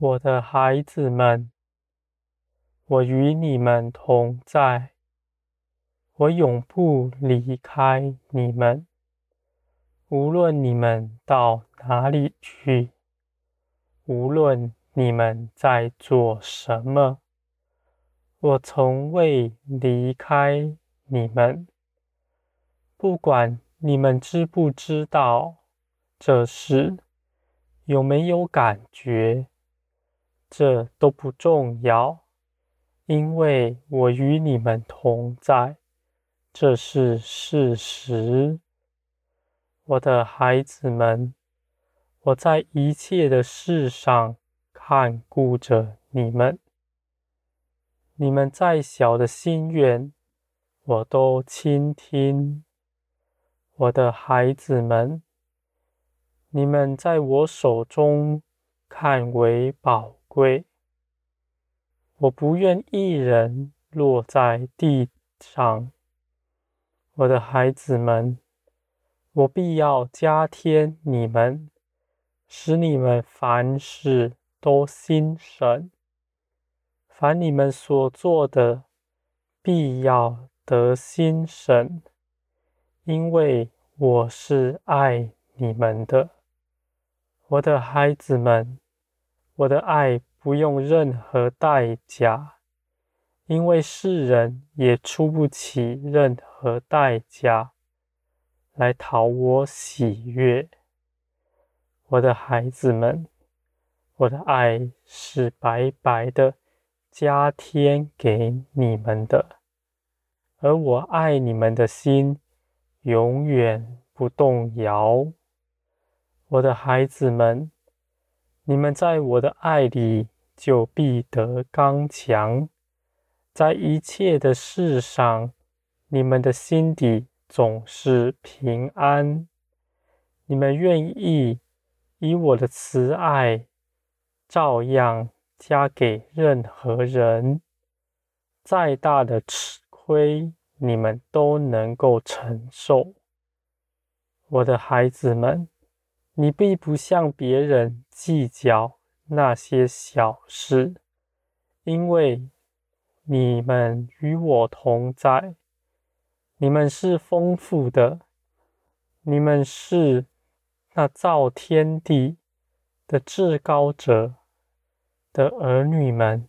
我的孩子们，我与你们同在，我永不离开你们。无论你们到哪里去，无论你们在做什么，我从未离开你们。不管你们知不知道这事，有没有感觉，这都不重要，因为我与你们同在，这是事实。我的孩子们，我在一切的事上看顾着你们，你们再小的心愿，我都倾听。我的孩子们，你们在我手中看为宝贵，我不愿一人落在地上。我的孩子们，我必要加添你们，使你们凡事都心神。凡你们所做的，必要得心神，因为我是爱你们的，我的孩子们，我的爱。不用任何代价，因为世人也出不起任何代价来讨我喜悦。我的孩子们，我的爱是白白的加添给你们的，而我爱你们的心永远不动摇。我的孩子们。你们在我的爱里就必得刚强，在一切的事上，你们的心底总是平安。你们愿意以我的慈爱照样加给任何人，再大的吃亏，你们都能够承受。我的孩子们。你必不向别人计较那些小事，因为你们与我同在。你们是丰富的，你们是那造天地的至高者的儿女们。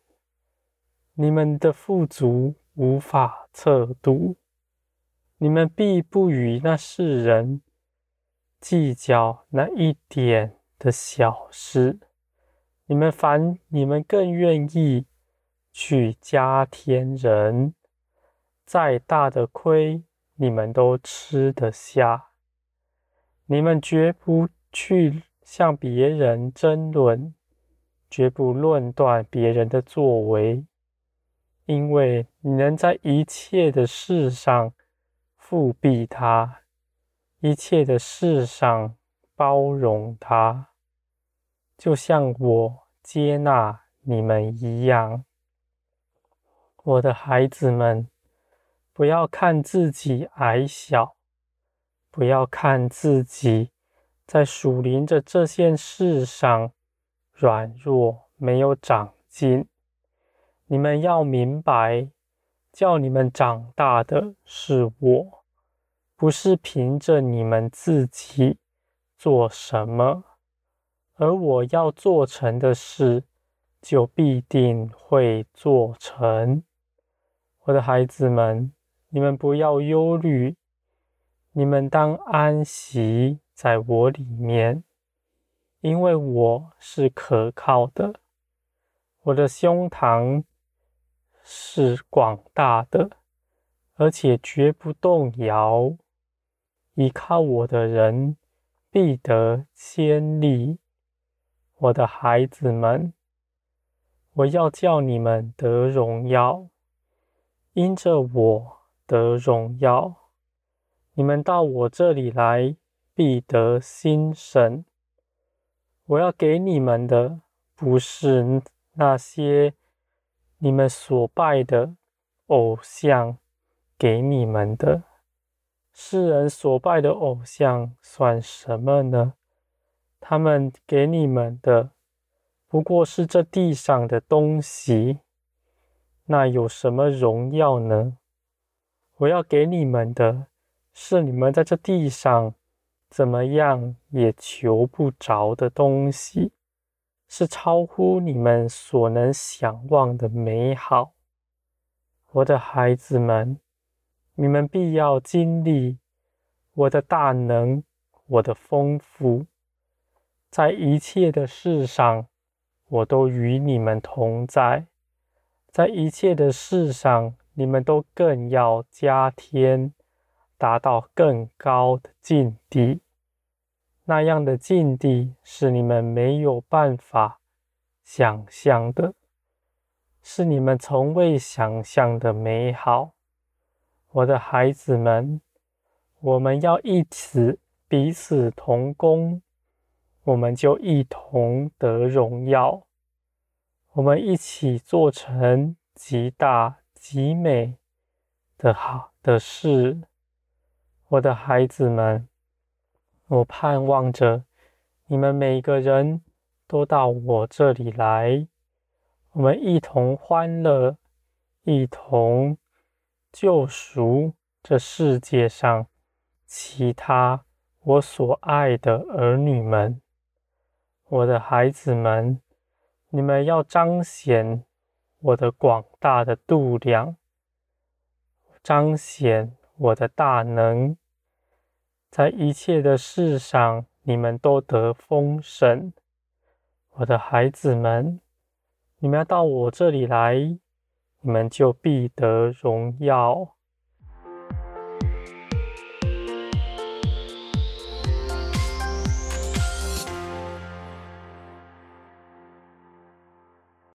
你们的富足无法测度，你们必不与那世人。计较那一点的小事，你们凡，你们更愿意去加添人，再大的亏，你们都吃得下。你们绝不去向别人争论，绝不论断别人的作为，因为你能在一切的事上覆庇他。一切的事上包容他，就像我接纳你们一样。我的孩子们，不要看自己矮小，不要看自己在属灵的这件事上软弱，没有长进。你们要明白，叫你们长大的是我。不是凭着你们自己做什么，而我要做成的事，就必定会做成。我的孩子们，你们不要忧虑，你们当安息在我里面，因为我是可靠的，我的胸膛是广大的，而且绝不动摇。依靠我的人必得坚立，我的孩子们，我要叫你们得荣耀，因着我得荣耀。你们到我这里来，必得心神。我要给你们的，不是那些你们所拜的偶像给你们的。世人所拜的偶像算什么呢？他们给你们的不过是这地上的东西，那有什么荣耀呢？我要给你们的是你们在这地上怎么样也求不着的东西，是超乎你们所能想望的美好。我的孩子们，你们必要经历我的大能，我的丰富，在一切的事上。我都与你们同在，在一切的事上，你们都更要加添，达到更高的境地。那样的境地是你们没有办法想象的，是你们从未想象的美好。我的孩子们，我们要一起彼此同工。我们就一同得荣耀，我们一起做成极大极美的好的事。我的孩子们，我盼望着你们每个人都到我这里来，我们一同欢乐，一同救赎这世界上其他我所爱的儿女们。我的孩子们，你们要彰显我的广大的度量，彰显我的大能，在一切的事上，你们都得丰盛。我的孩子们，你们要到我这里来，你们就必得荣耀。